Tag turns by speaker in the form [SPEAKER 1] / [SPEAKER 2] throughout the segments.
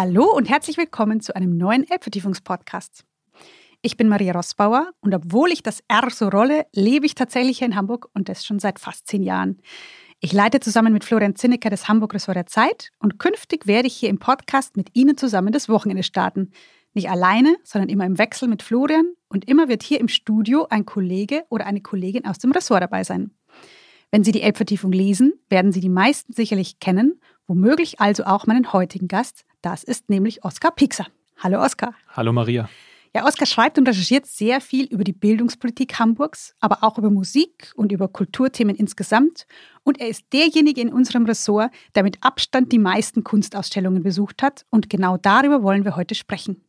[SPEAKER 1] Hallo und herzlich willkommen zu einem neuen Elbvertiefungspodcast. Ich bin Maria Rossbauer und obwohl ich das R so rolle, lebe ich tatsächlich hier in Hamburg und das schon seit fast zehn Jahren. Ich leite zusammen mit Florian Zinnecker das Hamburg-Ressort der Zeit und künftig werde ich hier im Podcast mit Ihnen zusammen das Wochenende starten. Nicht alleine, sondern immer im Wechsel mit Florian und immer wird hier im Studio ein Kollege oder eine Kollegin aus dem Ressort dabei sein. Wenn Sie die Elbvertiefung lesen, werden Sie die meisten sicherlich kennen, womöglich also auch meinen heutigen Gast. Das ist nämlich Oskar Pixer. Hallo Oskar.
[SPEAKER 2] Hallo Maria.
[SPEAKER 1] Ja, Oskar schreibt und recherchiert sehr viel über die Bildungspolitik Hamburgs, aber auch über Musik und über Kulturthemen insgesamt. Und er ist derjenige in unserem Ressort, der mit Abstand die meisten Kunstausstellungen besucht hat. Und genau darüber wollen wir heute sprechen.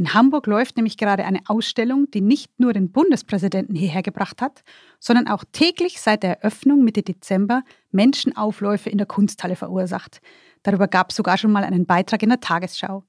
[SPEAKER 1] In Hamburg läuft nämlich gerade eine Ausstellung, die nicht nur den Bundespräsidenten hierher gebracht hat, sondern auch täglich seit der Eröffnung Mitte Dezember Menschenaufläufe in der Kunsthalle verursacht. Darüber gab es sogar schon mal einen Beitrag in der Tagesschau.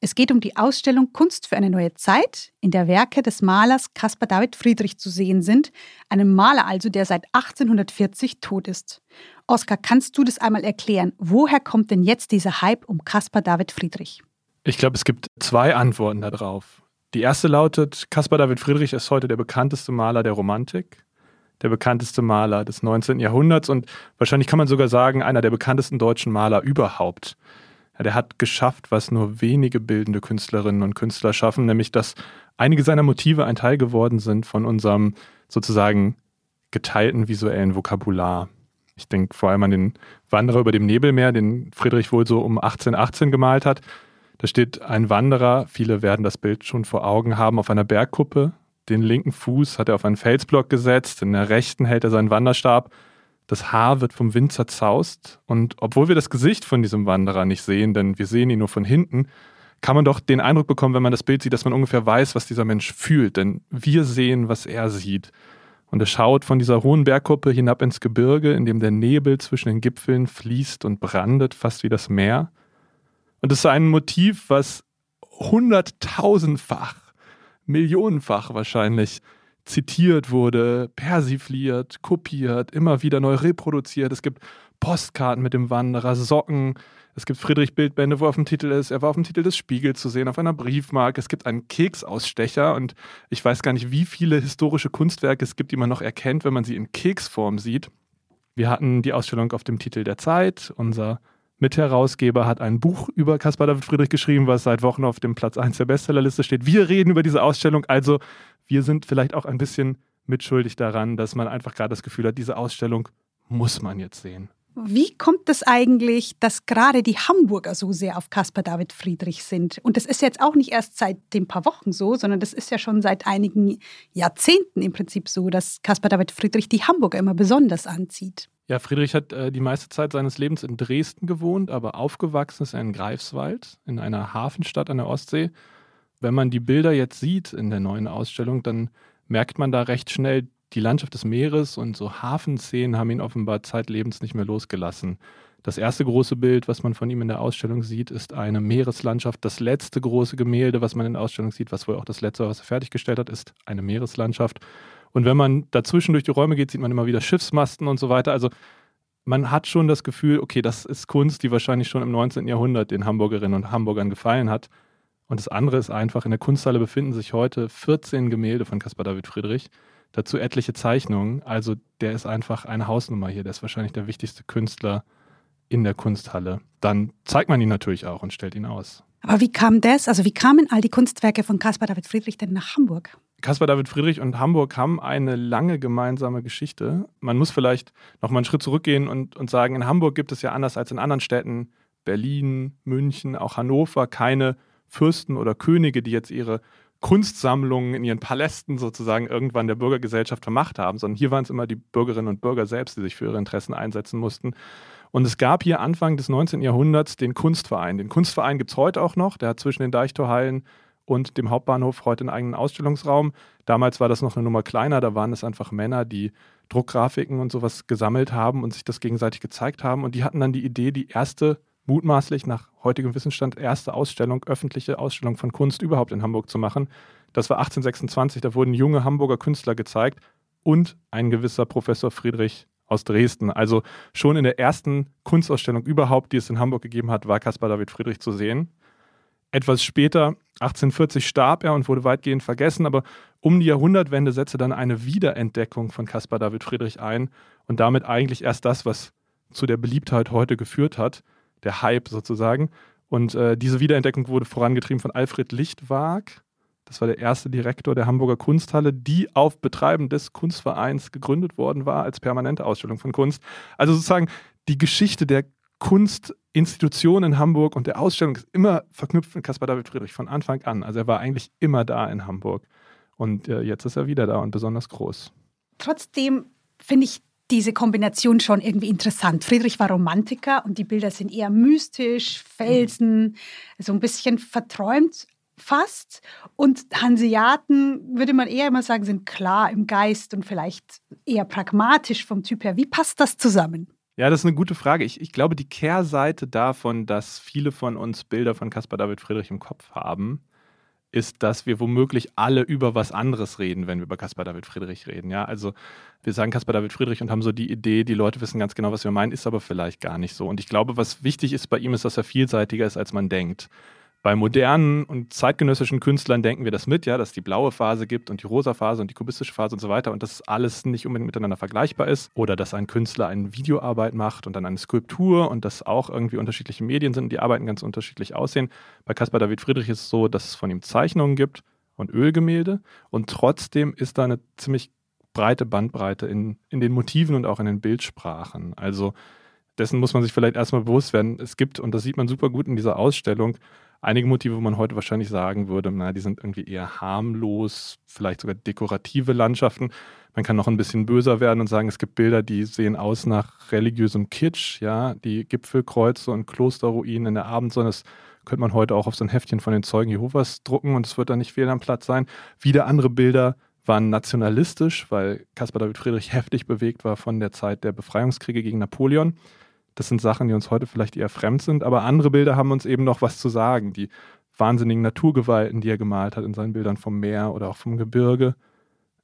[SPEAKER 1] Es geht um die Ausstellung Kunst für eine neue Zeit, in der Werke des Malers Caspar David Friedrich zu sehen sind, einem Maler also, der seit 1840 tot ist. Oskar, kannst du das einmal erklären? Woher kommt denn jetzt dieser Hype um Caspar David Friedrich?
[SPEAKER 2] Ich glaube, es gibt zwei Antworten darauf. Die erste lautet, Caspar David Friedrich ist heute der bekannteste Maler der Romantik, der bekannteste Maler des 19. Jahrhunderts und wahrscheinlich kann man sogar sagen, einer der bekanntesten deutschen Maler überhaupt. Ja, der hat geschafft, was nur wenige bildende Künstlerinnen und Künstler schaffen, nämlich dass einige seiner Motive ein Teil geworden sind von unserem sozusagen geteilten visuellen Vokabular. Ich denke vor allem an den Wanderer über dem Nebelmeer, den Friedrich wohl so um 1818 gemalt hat. Da steht ein Wanderer, viele werden das Bild schon vor Augen haben, auf einer Bergkuppe. Den linken Fuß hat er auf einen Felsblock gesetzt, in der rechten hält er seinen Wanderstab das Haar wird vom Wind zerzaust und obwohl wir das Gesicht von diesem Wanderer nicht sehen, denn wir sehen ihn nur von hinten, kann man doch den Eindruck bekommen, wenn man das Bild sieht, dass man ungefähr weiß, was dieser Mensch fühlt, denn wir sehen, was er sieht. Und er schaut von dieser hohen Bergkuppe hinab ins Gebirge, in dem der Nebel zwischen den Gipfeln fließt und brandet, fast wie das Meer. Und es ist ein Motiv, was hunderttausendfach, millionenfach wahrscheinlich zitiert wurde, persifliert, kopiert, immer wieder neu reproduziert. Es gibt Postkarten mit dem Wanderer, Socken. Es gibt Friedrich Bildbände, wo auf dem Titel ist, er war auf dem Titel des Spiegels zu sehen, auf einer Briefmarke. Es gibt einen Keksausstecher und ich weiß gar nicht, wie viele historische Kunstwerke es gibt, die man noch erkennt, wenn man sie in Keksform sieht. Wir hatten die Ausstellung auf dem Titel der Zeit. Unser Mitherausgeber hat ein Buch über Caspar David Friedrich geschrieben, was seit Wochen auf dem Platz 1 der Bestsellerliste steht. Wir reden über diese Ausstellung, also wir sind vielleicht auch ein bisschen mitschuldig daran, dass man einfach gerade das Gefühl hat, diese Ausstellung muss man jetzt sehen.
[SPEAKER 1] Wie kommt es eigentlich, dass gerade die Hamburger so sehr auf Caspar David Friedrich sind? Und das ist jetzt auch nicht erst seit den paar Wochen so, sondern das ist ja schon seit einigen Jahrzehnten im Prinzip so, dass Caspar David Friedrich die Hamburger immer besonders anzieht.
[SPEAKER 2] Ja, Friedrich hat äh, die meiste Zeit seines Lebens in Dresden gewohnt, aber aufgewachsen ist er in Greifswald, in einer Hafenstadt an der Ostsee. Wenn man die Bilder jetzt sieht in der neuen Ausstellung, dann merkt man da recht schnell, die Landschaft des Meeres und so Hafenszenen haben ihn offenbar zeitlebens nicht mehr losgelassen. Das erste große Bild, was man von ihm in der Ausstellung sieht, ist eine Meereslandschaft. Das letzte große Gemälde, was man in der Ausstellung sieht, was wohl auch das letzte, was er fertiggestellt hat, ist eine Meereslandschaft. Und wenn man dazwischen durch die Räume geht, sieht man immer wieder Schiffsmasten und so weiter. Also man hat schon das Gefühl, okay, das ist Kunst, die wahrscheinlich schon im 19. Jahrhundert den Hamburgerinnen und Hamburgern gefallen hat. Und das andere ist einfach, in der Kunsthalle befinden sich heute 14 Gemälde von Caspar David Friedrich, dazu etliche Zeichnungen. Also der ist einfach eine Hausnummer hier, der ist wahrscheinlich der wichtigste Künstler in der Kunsthalle. Dann zeigt man ihn natürlich auch und stellt ihn aus.
[SPEAKER 1] Aber wie kam das? Also wie kamen all die Kunstwerke von Caspar David Friedrich denn nach Hamburg?
[SPEAKER 2] Caspar David Friedrich und Hamburg haben eine lange gemeinsame Geschichte. Man muss vielleicht noch mal einen Schritt zurückgehen und, und sagen, in Hamburg gibt es ja anders als in anderen Städten, Berlin, München, auch Hannover, keine Fürsten oder Könige, die jetzt ihre Kunstsammlungen in ihren Palästen sozusagen irgendwann der Bürgergesellschaft vermacht haben, sondern hier waren es immer die Bürgerinnen und Bürger selbst, die sich für ihre Interessen einsetzen mussten. Und es gab hier Anfang des 19. Jahrhunderts den Kunstverein. Den Kunstverein gibt es heute auch noch. Der hat zwischen den Deichtorhallen und dem Hauptbahnhof heute einen eigenen Ausstellungsraum. Damals war das noch eine Nummer kleiner. Da waren es einfach Männer, die Druckgrafiken und sowas gesammelt haben und sich das gegenseitig gezeigt haben. Und die hatten dann die Idee, die erste mutmaßlich nach heutigem Wissensstand erste Ausstellung, öffentliche Ausstellung von Kunst überhaupt in Hamburg zu machen. Das war 1826, da wurden junge Hamburger Künstler gezeigt und ein gewisser Professor Friedrich aus Dresden. Also schon in der ersten Kunstausstellung überhaupt, die es in Hamburg gegeben hat, war Caspar David Friedrich zu sehen. Etwas später, 1840, starb er und wurde weitgehend vergessen, aber um die Jahrhundertwende setzte dann eine Wiederentdeckung von Caspar David Friedrich ein und damit eigentlich erst das, was zu der Beliebtheit heute geführt hat, der Hype sozusagen. Und äh, diese Wiederentdeckung wurde vorangetrieben von Alfred Lichtwag. Das war der erste Direktor der Hamburger Kunsthalle, die auf Betreiben des Kunstvereins gegründet worden war als permanente Ausstellung von Kunst. Also sozusagen die Geschichte der Kunstinstitution in Hamburg und der Ausstellung ist immer verknüpft mit Caspar David Friedrich von Anfang an. Also er war eigentlich immer da in Hamburg. Und äh, jetzt ist er wieder da und besonders groß.
[SPEAKER 1] Trotzdem finde ich diese Kombination schon irgendwie interessant. Friedrich war Romantiker und die Bilder sind eher mystisch, Felsen, so ein bisschen verträumt fast. Und Hanseaten, würde man eher immer sagen, sind klar im Geist und vielleicht eher pragmatisch vom Typ her. Wie passt das zusammen?
[SPEAKER 2] Ja, das ist eine gute Frage. Ich, ich glaube, die Kehrseite davon, dass viele von uns Bilder von Caspar David Friedrich im Kopf haben, ist, dass wir womöglich alle über was anderes reden, wenn wir über Caspar David Friedrich reden. Ja, also wir sagen Caspar David Friedrich und haben so die Idee, die Leute wissen ganz genau, was wir meinen, ist aber vielleicht gar nicht so. Und ich glaube, was wichtig ist bei ihm, ist, dass er vielseitiger ist, als man denkt. Bei modernen und zeitgenössischen Künstlern denken wir das mit, ja, dass es die blaue Phase gibt und die rosa Phase und die kubistische Phase und so weiter und dass alles nicht unbedingt miteinander vergleichbar ist. Oder dass ein Künstler eine Videoarbeit macht und dann eine Skulptur und dass auch irgendwie unterschiedliche Medien sind und die Arbeiten ganz unterschiedlich aussehen. Bei Caspar David Friedrich ist es so, dass es von ihm Zeichnungen gibt und Ölgemälde und trotzdem ist da eine ziemlich breite Bandbreite in, in den Motiven und auch in den Bildsprachen. Also dessen muss man sich vielleicht erstmal bewusst werden. Es gibt, und das sieht man super gut in dieser Ausstellung, einige Motive, wo man heute wahrscheinlich sagen würde, na, die sind irgendwie eher harmlos, vielleicht sogar dekorative Landschaften. Man kann noch ein bisschen böser werden und sagen, es gibt Bilder, die sehen aus nach religiösem Kitsch, ja, die Gipfelkreuze und Klosterruinen in der Abendsonne. Das könnte man heute auch auf so ein Heftchen von den Zeugen Jehovas drucken und es wird dann nicht fehl am Platz sein. Wieder andere Bilder waren nationalistisch, weil Caspar David Friedrich heftig bewegt war von der Zeit der Befreiungskriege gegen Napoleon. Das sind Sachen, die uns heute vielleicht eher fremd sind, aber andere Bilder haben uns eben noch was zu sagen. Die wahnsinnigen Naturgewalten, die er gemalt hat in seinen Bildern vom Meer oder auch vom Gebirge.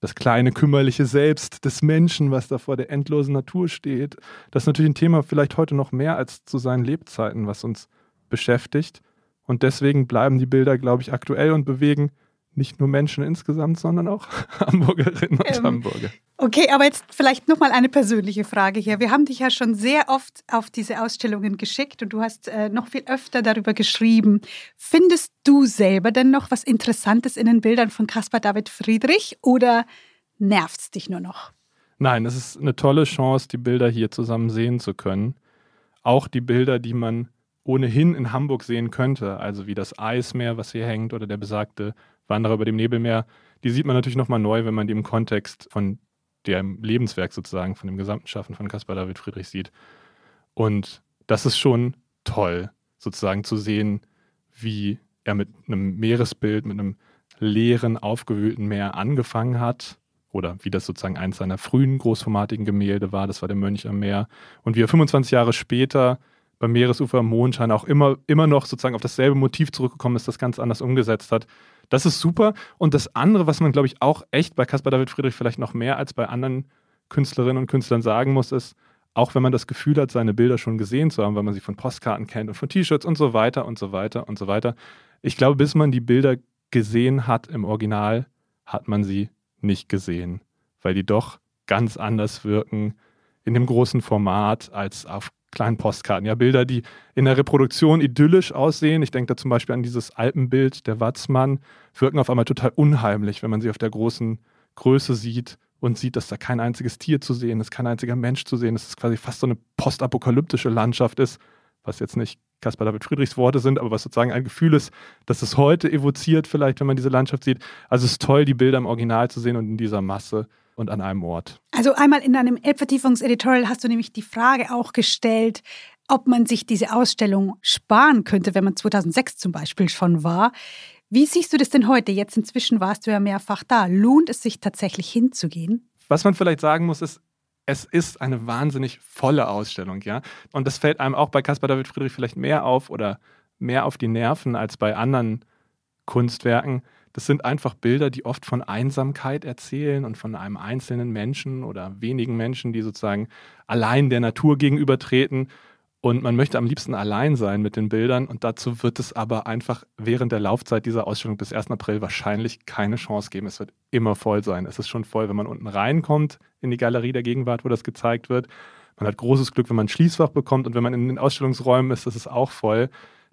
[SPEAKER 2] Das kleine kümmerliche Selbst des Menschen, was da vor der endlosen Natur steht. Das ist natürlich ein Thema vielleicht heute noch mehr als zu seinen Lebzeiten, was uns beschäftigt. Und deswegen bleiben die Bilder, glaube ich, aktuell und bewegen nicht nur Menschen insgesamt, sondern auch Hamburgerinnen und ähm, Hamburger.
[SPEAKER 1] Okay, aber jetzt vielleicht nochmal eine persönliche Frage hier. Wir haben dich ja schon sehr oft auf diese Ausstellungen geschickt und du hast äh, noch viel öfter darüber geschrieben. Findest du selber denn noch was Interessantes in den Bildern von Caspar David Friedrich oder nervt es dich nur noch?
[SPEAKER 2] Nein, es ist eine tolle Chance, die Bilder hier zusammen sehen zu können. Auch die Bilder, die man ohnehin in Hamburg sehen könnte, also wie das Eismeer, was hier hängt, oder der besagte Wanderer über dem Nebelmeer, die sieht man natürlich nochmal neu, wenn man die im Kontext von dem Lebenswerk sozusagen, von dem gesamten Schaffen von Caspar David Friedrich sieht. Und das ist schon toll, sozusagen zu sehen, wie er mit einem Meeresbild, mit einem leeren, aufgewühlten Meer angefangen hat. Oder wie das sozusagen eins seiner frühen großformatigen Gemälde war, das war der Mönch am Meer. Und wie er 25 Jahre später beim Meeresufer im Mondschein auch immer, immer noch sozusagen auf dasselbe Motiv zurückgekommen ist, das ganz anders umgesetzt hat. Das ist super. Und das andere, was man, glaube ich, auch echt bei Caspar David Friedrich vielleicht noch mehr als bei anderen Künstlerinnen und Künstlern sagen muss, ist, auch wenn man das Gefühl hat, seine Bilder schon gesehen zu haben, weil man sie von Postkarten kennt und von T-Shirts und so weiter und so weiter und so weiter. Ich glaube, bis man die Bilder gesehen hat im Original, hat man sie nicht gesehen, weil die doch ganz anders wirken in dem großen Format als auf kleinen Postkarten. Ja, Bilder, die in der Reproduktion idyllisch aussehen. Ich denke da zum Beispiel an dieses Alpenbild der Watzmann, wirken auf einmal total unheimlich, wenn man sie auf der großen Größe sieht und sieht, dass da kein einziges Tier zu sehen ist, kein einziger Mensch zu sehen ist, dass es quasi fast so eine postapokalyptische Landschaft ist, was jetzt nicht Caspar David Friedrichs Worte sind, aber was sozusagen ein Gefühl ist, dass es heute evoziert, vielleicht, wenn man diese Landschaft sieht. Also es ist toll, die Bilder im Original zu sehen und in dieser Masse und an einem Ort.
[SPEAKER 1] Also einmal in deinem Elbvertiefungseditorial hast du nämlich die Frage auch gestellt, ob man sich diese Ausstellung sparen könnte, wenn man 2006 zum Beispiel schon war. Wie siehst du das denn heute? Jetzt inzwischen warst du ja mehrfach da. Lohnt es sich tatsächlich hinzugehen?
[SPEAKER 2] Was man vielleicht sagen muss, ist, es ist eine wahnsinnig volle Ausstellung, ja. Und das fällt einem auch bei Caspar David Friedrich vielleicht mehr auf oder mehr auf die Nerven als bei anderen Kunstwerken. Das sind einfach Bilder, die oft von Einsamkeit erzählen und von einem einzelnen Menschen oder wenigen Menschen, die sozusagen allein der Natur gegenübertreten. Und man möchte am liebsten allein sein mit den Bildern und dazu wird es aber einfach während der Laufzeit dieser Ausstellung bis 1. April wahrscheinlich keine Chance geben. Es wird immer voll sein. Es ist schon voll, wenn man unten reinkommt in die Galerie der Gegenwart, wo das gezeigt wird. Man hat großes Glück, wenn man ein Schließfach bekommt und wenn man in den Ausstellungsräumen ist, ist es auch voll.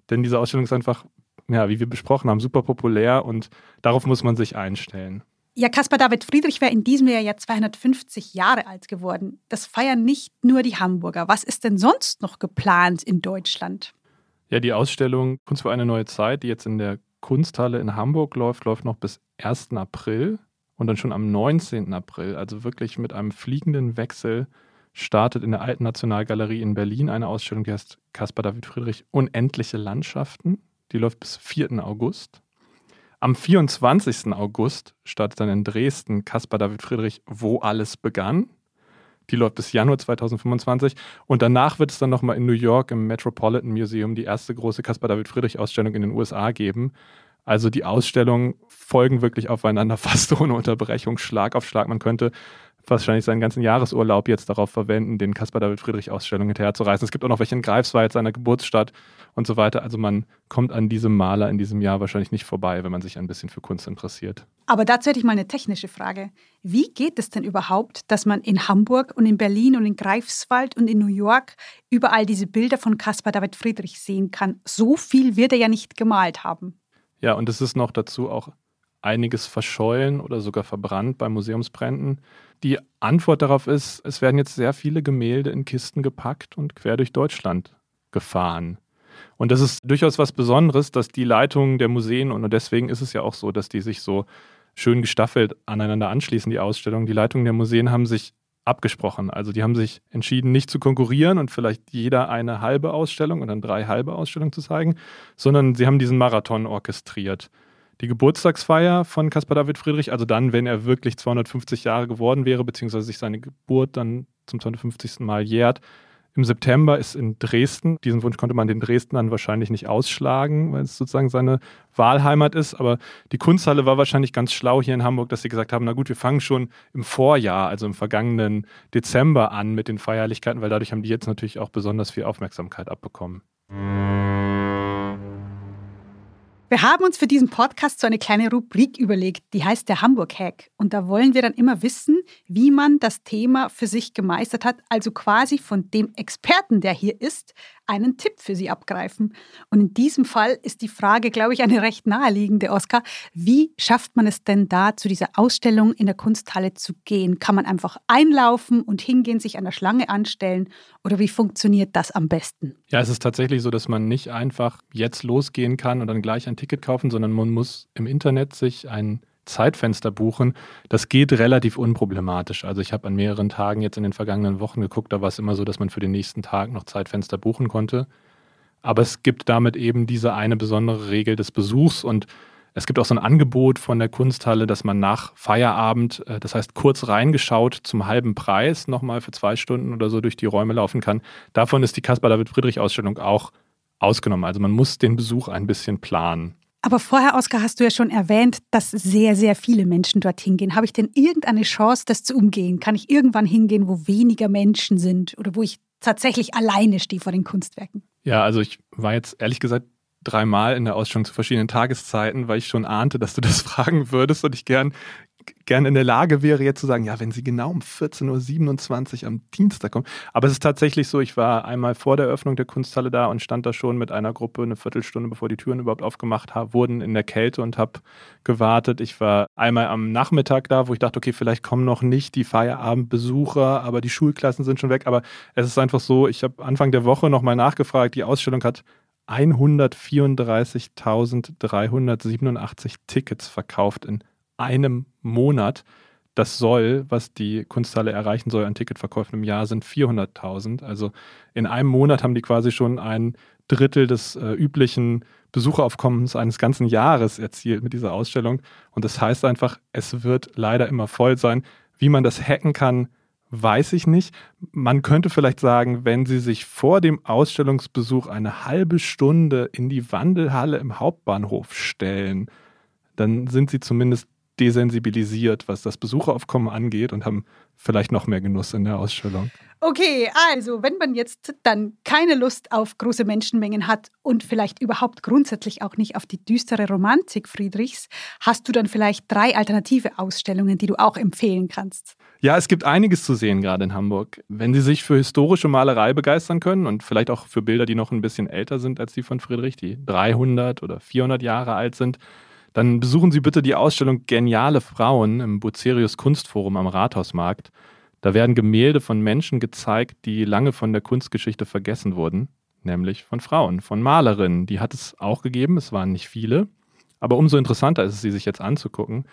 [SPEAKER 2] Denn diese Ausstellung ist einfach, ja, wie wir besprochen haben, super populär und darauf muss man sich einstellen.
[SPEAKER 1] Ja, Caspar David Friedrich wäre in diesem Jahr ja 250 Jahre alt geworden. Das feiern nicht nur die Hamburger. Was ist denn sonst noch geplant in Deutschland?
[SPEAKER 2] Ja, die Ausstellung Kunst für eine neue Zeit, die jetzt in der Kunsthalle in Hamburg läuft, läuft noch bis 1. April und dann schon am 19. April, also wirklich mit einem fliegenden Wechsel, startet in der Alten Nationalgalerie in Berlin eine Ausstellung, die heißt Caspar David Friedrich Unendliche Landschaften. Die läuft bis 4. August. Am 24. August startet dann in Dresden Caspar David Friedrich Wo alles begann. Die läuft bis Januar 2025. Und danach wird es dann nochmal in New York im Metropolitan Museum die erste große Caspar David Friedrich Ausstellung in den USA geben. Also die Ausstellungen folgen wirklich aufeinander, fast ohne Unterbrechung, Schlag auf Schlag. Man könnte wahrscheinlich seinen ganzen Jahresurlaub jetzt darauf verwenden, den Caspar David Friedrich Ausstellung hinterherzureißen. Es gibt auch noch welche in Greifswald, seiner Geburtsstadt und so weiter. Also man kommt an diesem Maler in diesem Jahr wahrscheinlich nicht vorbei, wenn man sich ein bisschen für Kunst interessiert.
[SPEAKER 1] Aber dazu hätte ich mal eine technische Frage. Wie geht es denn überhaupt, dass man in Hamburg und in Berlin und in Greifswald und in New York überall diese Bilder von Caspar David Friedrich sehen kann? So viel wird er ja nicht gemalt haben.
[SPEAKER 2] Ja, und es ist noch dazu auch einiges verschollen oder sogar verbrannt bei Museumsbränden. Die Antwort darauf ist, es werden jetzt sehr viele Gemälde in Kisten gepackt und quer durch Deutschland gefahren. Und das ist durchaus was Besonderes, dass die Leitungen der Museen, und deswegen ist es ja auch so, dass die sich so schön gestaffelt aneinander anschließen, die Ausstellungen. Die Leitungen der Museen haben sich abgesprochen. Also die haben sich entschieden, nicht zu konkurrieren und vielleicht jeder eine halbe Ausstellung und dann drei halbe Ausstellungen zu zeigen, sondern sie haben diesen Marathon orchestriert die Geburtstagsfeier von Caspar David Friedrich, also dann, wenn er wirklich 250 Jahre geworden wäre, beziehungsweise sich seine Geburt dann zum 250. Mal jährt. Im September ist in Dresden. Diesen Wunsch konnte man den Dresdnern wahrscheinlich nicht ausschlagen, weil es sozusagen seine Wahlheimat ist. Aber die Kunsthalle war wahrscheinlich ganz schlau hier in Hamburg, dass sie gesagt haben: Na gut, wir fangen schon im Vorjahr, also im vergangenen Dezember an mit den Feierlichkeiten, weil dadurch haben die jetzt natürlich auch besonders viel Aufmerksamkeit abbekommen.
[SPEAKER 1] Wir haben uns für diesen Podcast so eine kleine Rubrik überlegt, die heißt der Hamburg-Hack. Und da wollen wir dann immer wissen, wie man das Thema für sich gemeistert hat, also quasi von dem Experten, der hier ist, einen Tipp für Sie abgreifen. Und in diesem Fall ist die Frage, glaube ich, eine recht naheliegende, Oskar. Wie schafft man es denn da, zu dieser Ausstellung in der Kunsthalle zu gehen? Kann man einfach einlaufen und hingehen, sich an der Schlange anstellen? Oder wie funktioniert das am besten?
[SPEAKER 2] Ja, es ist tatsächlich so, dass man nicht einfach jetzt losgehen kann und dann gleich ein Ticket kaufen, sondern man muss im Internet sich ein Zeitfenster buchen, das geht relativ unproblematisch. Also ich habe an mehreren Tagen jetzt in den vergangenen Wochen geguckt, da war es immer so, dass man für den nächsten Tag noch Zeitfenster buchen konnte. Aber es gibt damit eben diese eine besondere Regel des Besuchs und es gibt auch so ein Angebot von der Kunsthalle, dass man nach Feierabend, äh, das heißt kurz reingeschaut, zum halben Preis nochmal für zwei Stunden oder so durch die Räume laufen kann. Davon ist die Caspar David Friedrich Ausstellung auch ausgenommen. Also man muss den Besuch ein bisschen planen.
[SPEAKER 1] Aber vorher, Oskar, hast du ja schon erwähnt, dass sehr, sehr viele Menschen dorthin gehen. Habe ich denn irgendeine Chance, das zu umgehen? Kann ich irgendwann hingehen, wo weniger Menschen sind oder wo ich tatsächlich alleine stehe vor den Kunstwerken?
[SPEAKER 2] Ja, also ich war jetzt ehrlich gesagt dreimal in der Ausstellung zu verschiedenen Tageszeiten, weil ich schon ahnte, dass du das fragen würdest und ich gern gerne in der Lage wäre, jetzt zu sagen, ja, wenn sie genau um 14.27 Uhr am Dienstag kommen. Aber es ist tatsächlich so, ich war einmal vor der Öffnung der Kunsthalle da und stand da schon mit einer Gruppe eine Viertelstunde, bevor die Türen überhaupt aufgemacht wurden, in der Kälte und habe gewartet. Ich war einmal am Nachmittag da, wo ich dachte, okay, vielleicht kommen noch nicht die Feierabendbesucher, aber die Schulklassen sind schon weg. Aber es ist einfach so, ich habe Anfang der Woche nochmal nachgefragt, die Ausstellung hat 134.387 Tickets verkauft in einem Monat. Das soll, was die Kunsthalle erreichen soll an Ticketverkäufen im Jahr, sind 400.000. Also in einem Monat haben die quasi schon ein Drittel des äh, üblichen Besucheraufkommens eines ganzen Jahres erzielt mit dieser Ausstellung. Und das heißt einfach, es wird leider immer voll sein. Wie man das hacken kann, weiß ich nicht. Man könnte vielleicht sagen, wenn Sie sich vor dem Ausstellungsbesuch eine halbe Stunde in die Wandelhalle im Hauptbahnhof stellen, dann sind Sie zumindest desensibilisiert, was das Besucheraufkommen angeht und haben vielleicht noch mehr Genuss in der Ausstellung.
[SPEAKER 1] Okay, also wenn man jetzt dann keine Lust auf große Menschenmengen hat und vielleicht überhaupt grundsätzlich auch nicht auf die düstere Romantik Friedrichs, hast du dann vielleicht drei alternative Ausstellungen, die du auch empfehlen kannst.
[SPEAKER 2] Ja, es gibt einiges zu sehen gerade in Hamburg. Wenn Sie sich für historische Malerei begeistern können und vielleicht auch für Bilder, die noch ein bisschen älter sind als die von Friedrich, die 300 oder 400 Jahre alt sind, dann besuchen Sie bitte die Ausstellung Geniale Frauen im Bucerius Kunstforum am Rathausmarkt. Da werden Gemälde von Menschen gezeigt, die lange von der Kunstgeschichte vergessen wurden, nämlich von Frauen, von Malerinnen. Die hat es auch gegeben, es waren nicht viele, aber umso interessanter ist es, sie sich jetzt anzugucken.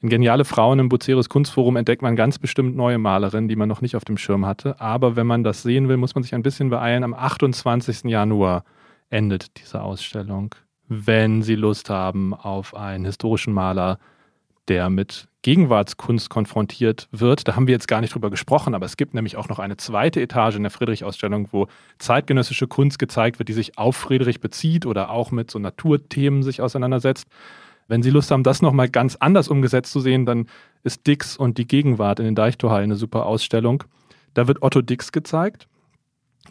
[SPEAKER 2] In Geniale Frauen im Buceris Kunstforum entdeckt man ganz bestimmt neue Malerinnen, die man noch nicht auf dem Schirm hatte. Aber wenn man das sehen will, muss man sich ein bisschen beeilen. Am 28. Januar endet diese Ausstellung. Wenn Sie Lust haben auf einen historischen Maler, der mit Gegenwartskunst konfrontiert wird. Da haben wir jetzt gar nicht drüber gesprochen, aber es gibt nämlich auch noch eine zweite Etage in der Friedrich-Ausstellung, wo zeitgenössische Kunst gezeigt wird, die sich auf Friedrich bezieht oder auch mit so Naturthemen sich auseinandersetzt. Wenn Sie Lust haben, das nochmal ganz anders umgesetzt zu sehen, dann ist Dix und die Gegenwart in den Deichtorhallen eine super Ausstellung. Da wird Otto Dix gezeigt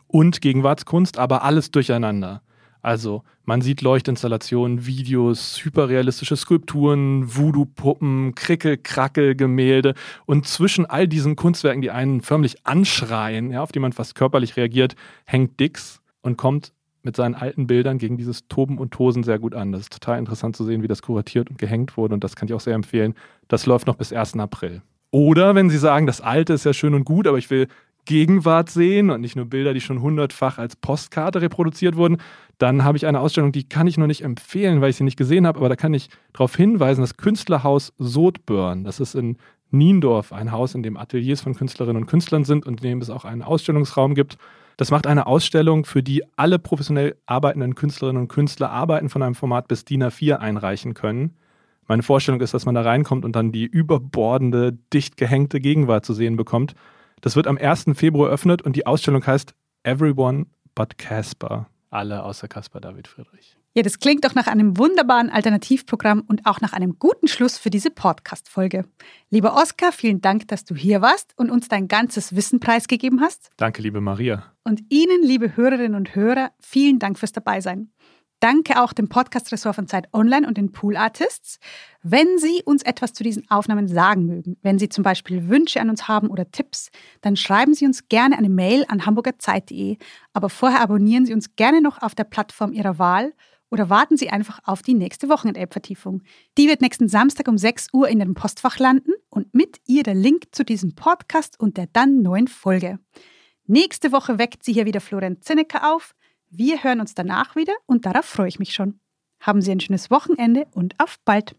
[SPEAKER 2] und Gegenwartskunst, aber alles durcheinander. Also man sieht Leuchtinstallationen, Videos, hyperrealistische Skulpturen, Voodoo-Puppen, Krickel-Krackel-Gemälde und zwischen all diesen Kunstwerken, die einen förmlich anschreien, ja, auf die man fast körperlich reagiert, hängt Dix und kommt mit seinen alten Bildern gegen dieses Toben und Tosen sehr gut an. Das ist total interessant zu sehen, wie das kuratiert und gehängt wurde und das kann ich auch sehr empfehlen. Das läuft noch bis 1. April. Oder wenn Sie sagen, das Alte ist ja schön und gut, aber ich will Gegenwart sehen und nicht nur Bilder, die schon hundertfach als Postkarte reproduziert wurden, dann habe ich eine Ausstellung, die kann ich noch nicht empfehlen, weil ich sie nicht gesehen habe, aber da kann ich darauf hinweisen, das Künstlerhaus Sodburn. Das ist in Niendorf, ein Haus, in dem Ateliers von Künstlerinnen und Künstlern sind und in dem es auch einen Ausstellungsraum gibt. Das macht eine Ausstellung, für die alle professionell arbeitenden Künstlerinnen und Künstler Arbeiten von einem Format bis DIN A4 einreichen können. Meine Vorstellung ist, dass man da reinkommt und dann die überbordende, dicht gehängte Gegenwart zu sehen bekommt. Das wird am 1. Februar eröffnet und die Ausstellung heißt Everyone but Casper. Alle außer Caspar David Friedrich.
[SPEAKER 1] Ja, das klingt doch nach einem wunderbaren Alternativprogramm und auch nach einem guten Schluss für diese Podcast-Folge. Lieber Oskar, vielen Dank, dass du hier warst und uns dein ganzes Wissen preisgegeben hast.
[SPEAKER 2] Danke, liebe Maria.
[SPEAKER 1] Und Ihnen, liebe Hörerinnen und Hörer, vielen Dank fürs Dabeisein. Danke auch dem Podcast-Ressort von Zeit Online und den Pool Artists. Wenn Sie uns etwas zu diesen Aufnahmen sagen mögen, wenn Sie zum Beispiel Wünsche an uns haben oder Tipps, dann schreiben Sie uns gerne eine Mail an hamburgerzeit.de. Aber vorher abonnieren Sie uns gerne noch auf der Plattform Ihrer Wahl oder warten Sie einfach auf die nächste Wochenend-App-Vertiefung. Die wird nächsten Samstag um 6 Uhr in Ihrem Postfach landen und mit ihr der Link zu diesem Podcast und der dann neuen Folge. Nächste Woche weckt sie hier wieder Florian Zinnecker auf. Wir hören uns danach wieder und darauf freue ich mich schon. Haben Sie ein schönes Wochenende und auf bald.